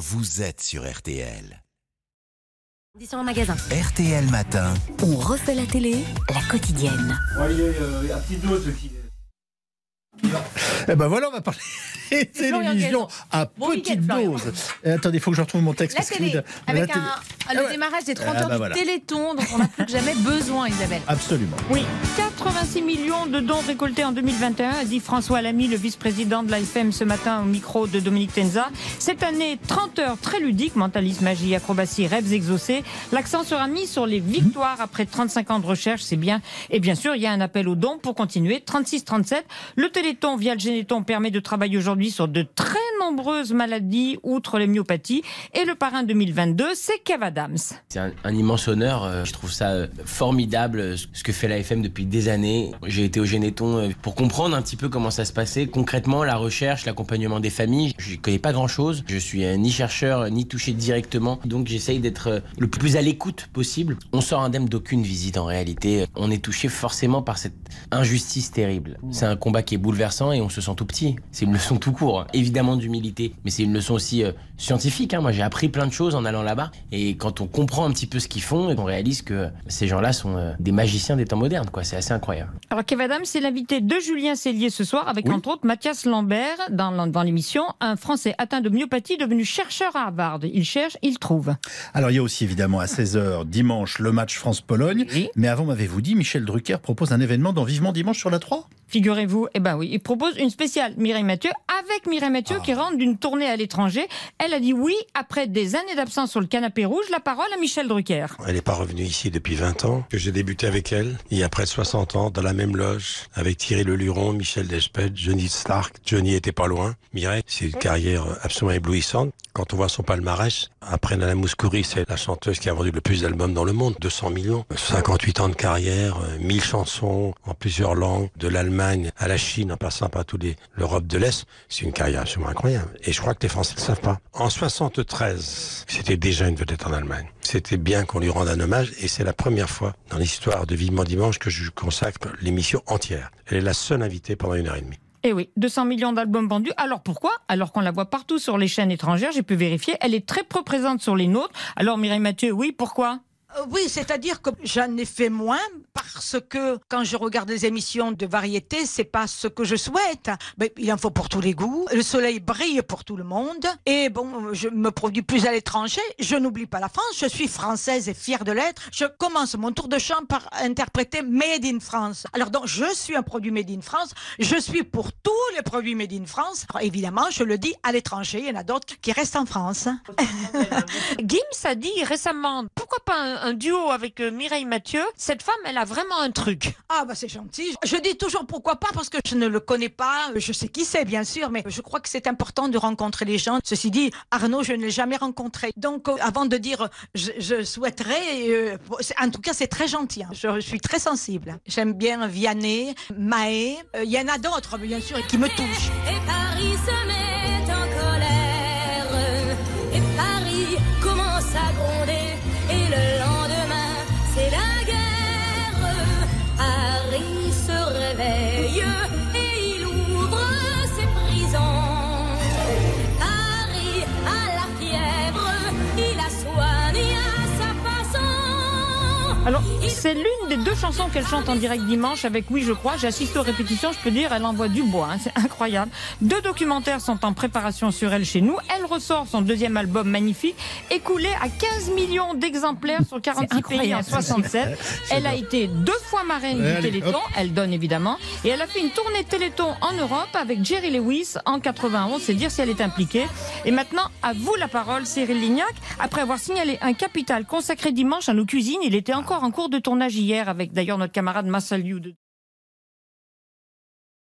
vous êtes sur RTL. Disons en magasin. RTL Matin. On refait la télé, la quotidienne. euh, un petit dos qui. Eh ben voilà, on va parler télévision à Bon petite dose. Eh, attendez, il faut que je retrouve mon texte. La parce que avec la télé- un, Ah le ouais. démarrage des 30 Ah heures bah du voilà. Téléthon, dont on n'a plus que jamais besoin, Isabelle. Absolument. Oui, 86 millions de dons récoltés en 2021, a dit François Lamy, le vice-président de l'AFM ce matin au micro de Dominique Tenza. Cette année, 30 heures très ludiques, mentalisme, magie, acrobatie, rêves exaucés. L'accent sera mis sur les victoires après 35 ans de recherche, c'est bien. Et bien sûr, il y a un appel aux dons pour continuer. 36-37. Le Téléthon via le Généton permet de travailler aujourd'hui sur de très nombreuses maladies, outre les. Et le parrain 2022, c'est Kev Adams. C'est un, un immense honneur. euh, Je trouve ça euh, formidable euh, ce que fait l'AFM depuis des années. J'ai été au Généton pour comprendre un petit peu comment ça se passait concrètement, la recherche, l'accompagnement des familles. Je connais pas grand chose. Je suis ni chercheur ni touché directement, donc j'essaye d'être le plus à l'écoute possible. On sort indemne d'aucune visite en réalité. On est touché forcément par cette injustice terrible. C'est un combat qui est bouleversant et on se sent tout petit. C'est une leçon tout court, hein. évidemment d'humilité, mais c'est une leçon aussi euh, scientifique. hein. Moi, j'ai appris plein de choses en allant là-bas. Et quand on comprend un petit peu ce qu'ils font, on réalise que ces gens-là sont euh, des magiciens des temps modernes. quoi. C'est assez incroyable. Alors Kev Adams, c'est l'invité de Julien Cellier ce soir, avec Oui. entre autres Mathias Lambert dans, dans l'émission, un Français atteint de myopathie devenu chercheur à Harvard. Il cherche, il trouve. Alors, il y a aussi évidemment à 16h dimanche le match France-Pologne. Oui. Mais avant, m'avez-vous dit, Michel Drucker propose un événement dans Vivement Dimanche sur la 3 Figurez-vous, eh ben oui, il propose une spéciale Mireille Mathieu avec Mireille Mathieu qui d'une tournée à l'étranger. Elle a dit oui après des années d'absence sur le canapé rouge. La parole à Michel Drucker. Elle n'est pas revenue ici depuis 20 ans, que j'ai débuté avec elle, il y a près de 60 ans, dans la même loge, avec Thierry Leluron, Michel Delpech, Johnny Stark. Johnny était pas loin. Mireille, c'est une carrière absolument éblouissante. Quand on voit son palmarès, après Nana Mouskouri, c'est la chanteuse qui a vendu le plus d'albums dans le monde, 200 millions, 58 ans de carrière, euh, 1000 chansons en plusieurs langues, de l'Allemagne à la Chine, en passant par tous les l'Europe de l'Est. C'est une carrière absolument incroyable. Et je crois que les Français ne le savent pas. En 73, c'était déjà une vedette en Allemagne. C'était bien qu'on lui rende un hommage et c'est la première fois dans l'histoire de Vivement Dimanche que je consacre l'émission entière. Elle est la seule invitée pendant une heure et demie. Eh oui, 200 millions d'albums vendus. Alors pourquoi? Alors qu'on la voit partout sur les chaînes étrangères, j'ai pu vérifier, elle est très peu présente sur les nôtres. Alors Mireille Mathieu, oui, pourquoi? Oui, c'est-à-dire que j'en ai fait moins parce que quand je regarde les émissions de variété, c'est pas ce que je souhaite. Mais il en faut pour tous les goûts. Le soleil brille pour tout le monde. Et bon, je me produis plus à l'étranger. Je n'oublie pas la France. Je suis française et fière de l'être. Je commence mon tour de chant par interpréter Made in France. Alors donc, je suis un produit Made in France. Je suis pour tous les produits Made in France. Alors, évidemment, je le dis à l'étranger. Il y en a d'autres qui restent en France. Gims a dit récemment, pourquoi pas un, duo avec euh, Mireille Mathieu? Cette femme, elle a vraiment un truc. Ah bah c'est gentil. Je dis toujours pourquoi pas parce que je ne le connais pas. Je sais qui c'est bien sûr, mais je crois que c'est important de rencontrer les gens. Ceci dit, Arnaud, je ne l'ai jamais rencontré. Donc euh, avant de dire je, je souhaiterais, euh, en tout cas c'est très gentil. hein. Je, suis très sensible. J'aime bien Vianney, Maé. Il y en a d'autres bien sûr qui me touchent. C'est l'une des deux chansons qu'elle chante en direct dimanche avec Oui, je crois. J'assiste aux répétitions, je peux dire, elle envoie du bois. hein, c'est incroyable. Deux documentaires sont en préparation sur elle chez nous. Elle ressort son deuxième album magnifique, écoulé à 15 millions d'exemplaires sur 46 pays en 67. Elle a été deux fois marraine du Téléthon. hop. Elle donne évidemment. Et elle a fait une tournée Téléthon en Europe avec Jerry Lewis en 91. C'est dire si elle est impliquée. Et maintenant, à vous la parole, Cyril Lignac. Après avoir signalé un capital consacré dimanche à nos cuisines, il était encore en cours de tournage hier avec d'ailleurs notre camarade Massaliou de